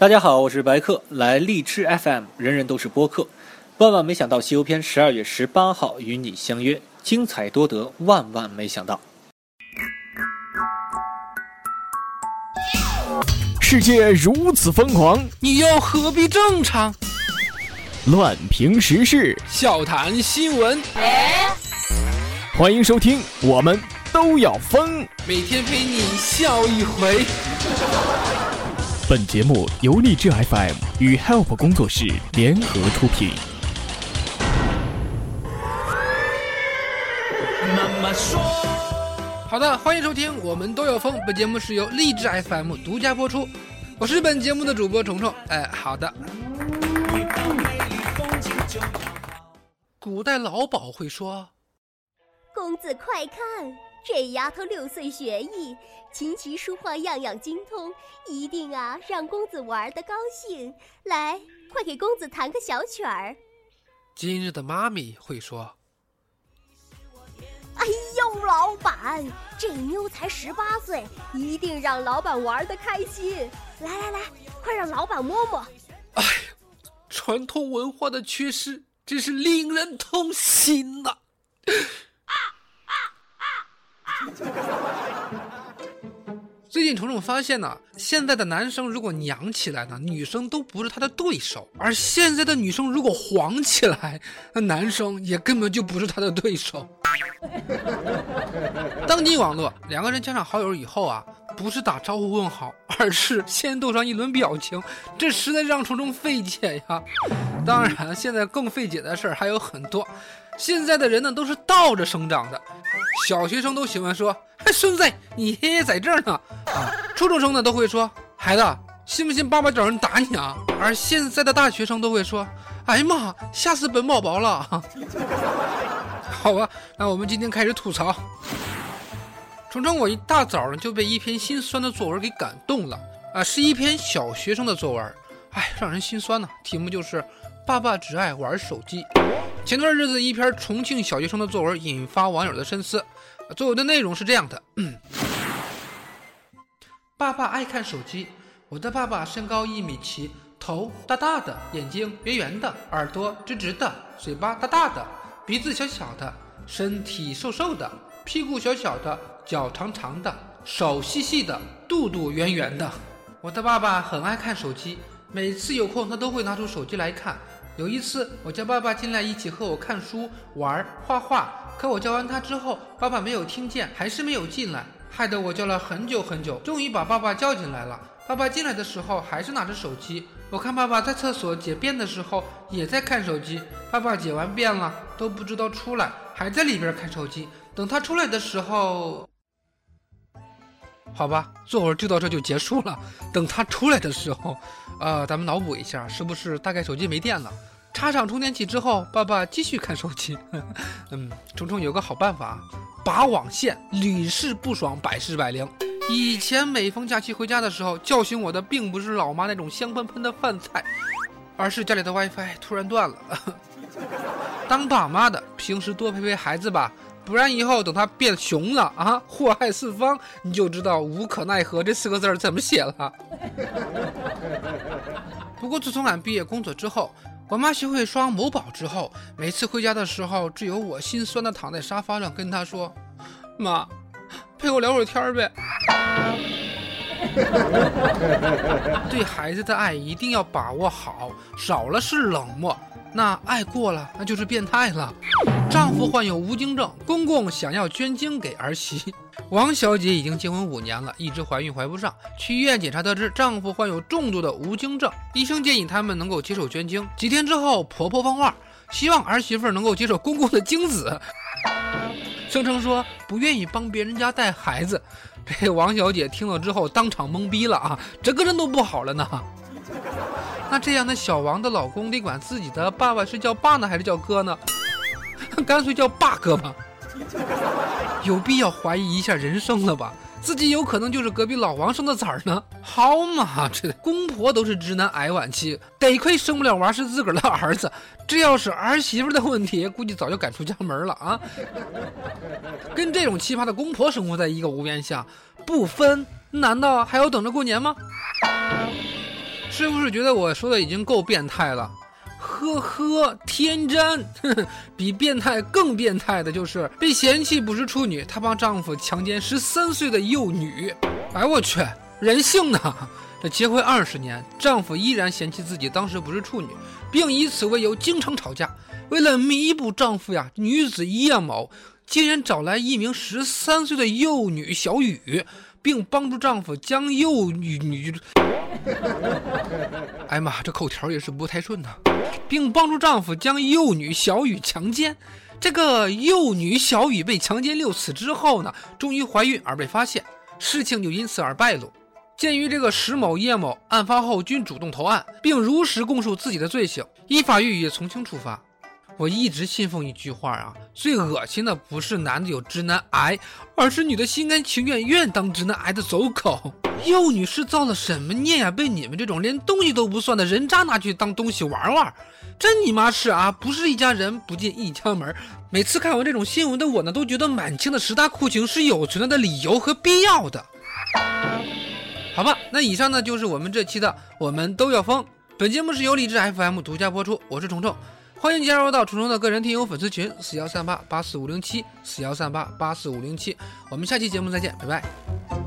大家好，我是白客，来荔枝 FM，人人都是播客。万万没想到，《西游篇》十二月十八号与你相约，精彩多得，万万没想到。世界如此疯狂，你又何必正常？乱评时事，笑谈新闻，欢迎收听，我们都要疯。每天陪你笑一回。本节目由荔枝 FM 与 Help 工作室联合出品。妈妈说好的，欢迎收听《我们都有风》。本节目是由荔枝 FM 独家播出，我是本节目的主播虫虫。哎，好的。古代老鸨会说：“公子快看。”这丫头六岁学艺，琴棋书画样样精通，一定啊让公子玩的高兴。来，快给公子弹个小曲儿。今日的妈咪会说：“哎呦，老板，这妞才十八岁，一定让老板玩的开心。来来来，快让老板摸摸。”哎，传统文化的缺失真是令人痛心呐。最近虫虫发现呢，现在的男生如果娘起来呢，女生都不是他的对手；而现在的女生如果黄起来，那男生也根本就不是他的对手。当今网络，两个人加上好友以后啊，不是打招呼问好，而是先斗上一轮表情，这实在让虫虫费解呀。当然，现在更费解的事儿还有很多。现在的人呢，都是倒着生长的。小学生都喜欢说：“孙子，你爷爷在这儿呢。”啊，初中生呢都会说：“孩子，信不信爸爸找人打你啊？”而现在的大学生都会说：“哎呀妈，吓死本宝宝了！” 好吧，那我们今天开始吐槽。虫虫，我一大早呢就被一篇心酸的作文给感动了啊，是一篇小学生的作文，哎，让人心酸呢。题目就是“爸爸只爱玩手机”。前段日子，一篇重庆小学生的作文引发网友的深思。作文的内容是这样的：爸爸爱看手机。我的爸爸身高一米七，头大大的，眼睛圆圆的，耳朵直直的，嘴巴大大的，鼻子小小的，身体瘦瘦的，屁股小小的，脚长长的，手细细的，肚肚圆圆的。我的爸爸很爱看手机，每次有空他都会拿出手机来看。有一次，我叫爸爸进来一起和我看书、玩、画画。可我叫完他之后，爸爸没有听见，还是没有进来，害得我叫了很久很久，终于把爸爸叫进来了。爸爸进来的时候还是拿着手机。我看爸爸在厕所解便的时候也在看手机。爸爸解完便了都不知道出来，还在里边看手机。等他出来的时候，好吧，作文就到这就结束了。等他出来的时候，呃，咱们脑补一下，是不是大概手机没电了？插上充电器之后，爸爸继续看手机。嗯，虫虫有个好办法，拔网线，屡试不爽，百试百灵。以前每逢假期回家的时候，教训我的并不是老妈那种香喷喷的饭菜，而是家里的 WiFi 突然断了。当爸妈的，平时多陪陪孩子吧，不然以后等他变熊了啊，祸害四方，你就知道“无可奈何”这四个字怎么写了。不过自从俺毕业工作之后，我妈学会刷某宝之后，每次回家的时候，只有我心酸的躺在沙发上跟她说：“妈，陪我聊会儿天呗。”对孩子的爱一定要把握好，少了是冷漠。那爱过了，那就是变态了。丈夫患有无精症，公公想要捐精给儿媳。王小姐已经结婚五年了，一直怀孕怀不上，去医院检查得知丈夫患有重度的无精症，医生建议他们能够接受捐精。几天之后，婆婆放话，希望儿媳妇能够接受公公的精子，声称说不愿意帮别人家带孩子。这王小姐听了之后当场懵逼了啊，整个人都不好了呢。那这样的小王的老公得管自己的爸爸是叫爸呢还是叫哥呢？干脆叫爸哥吧。有必要怀疑一下人生了吧？自己有可能就是隔壁老王生的崽儿呢？好嘛，这公婆都是直男癌晚期，得亏生不了娃是自个儿的儿子。这要是儿媳妇的问题，估计早就赶出家门了啊！跟这种奇葩的公婆生活在一个屋檐下，不分，难道还要等着过年吗？是不是觉得我说的已经够变态了？呵呵，天真，比变态更变态的就是被嫌弃不是处女，她帮丈夫强奸十三岁的幼女。哎，我去，人性呢？这结婚二十年，丈夫依然嫌弃自己当时不是处女，并以此为由经常吵架。为了弥补丈夫呀，女子叶某竟然找来一名十三岁的幼女小雨，并帮助丈夫将幼女女…… 哎呀妈，这口条也是不太顺呐，并帮助丈夫将幼女小雨强奸。这个幼女小雨被强奸六次之后呢，终于怀孕而被发现，事情就因此而败露。鉴于这个石某、叶某案发后均主动投案，并如实供述自己的罪行，依法予以从轻处罚。我一直信奉一句话啊，最恶心的不是男的有直男癌，而是女的心甘情愿愿当直男癌的走狗。幼女是造了什么孽呀？被你们这种连东西都不算的人渣拿去当东西玩玩，真你妈是啊！不是一家人不进一家门。每次看完这种新闻的我呢，都觉得满清的十大酷刑是有存在的理由和必要的。好吧，那以上呢就是我们这期的我们都要疯。本节目是由荔枝 FM 独家播出，我是虫虫，欢迎加入到楚虫的个人听友粉丝群四幺三八八四五零七四幺三八八四五零七，我们下期节目再见，拜拜。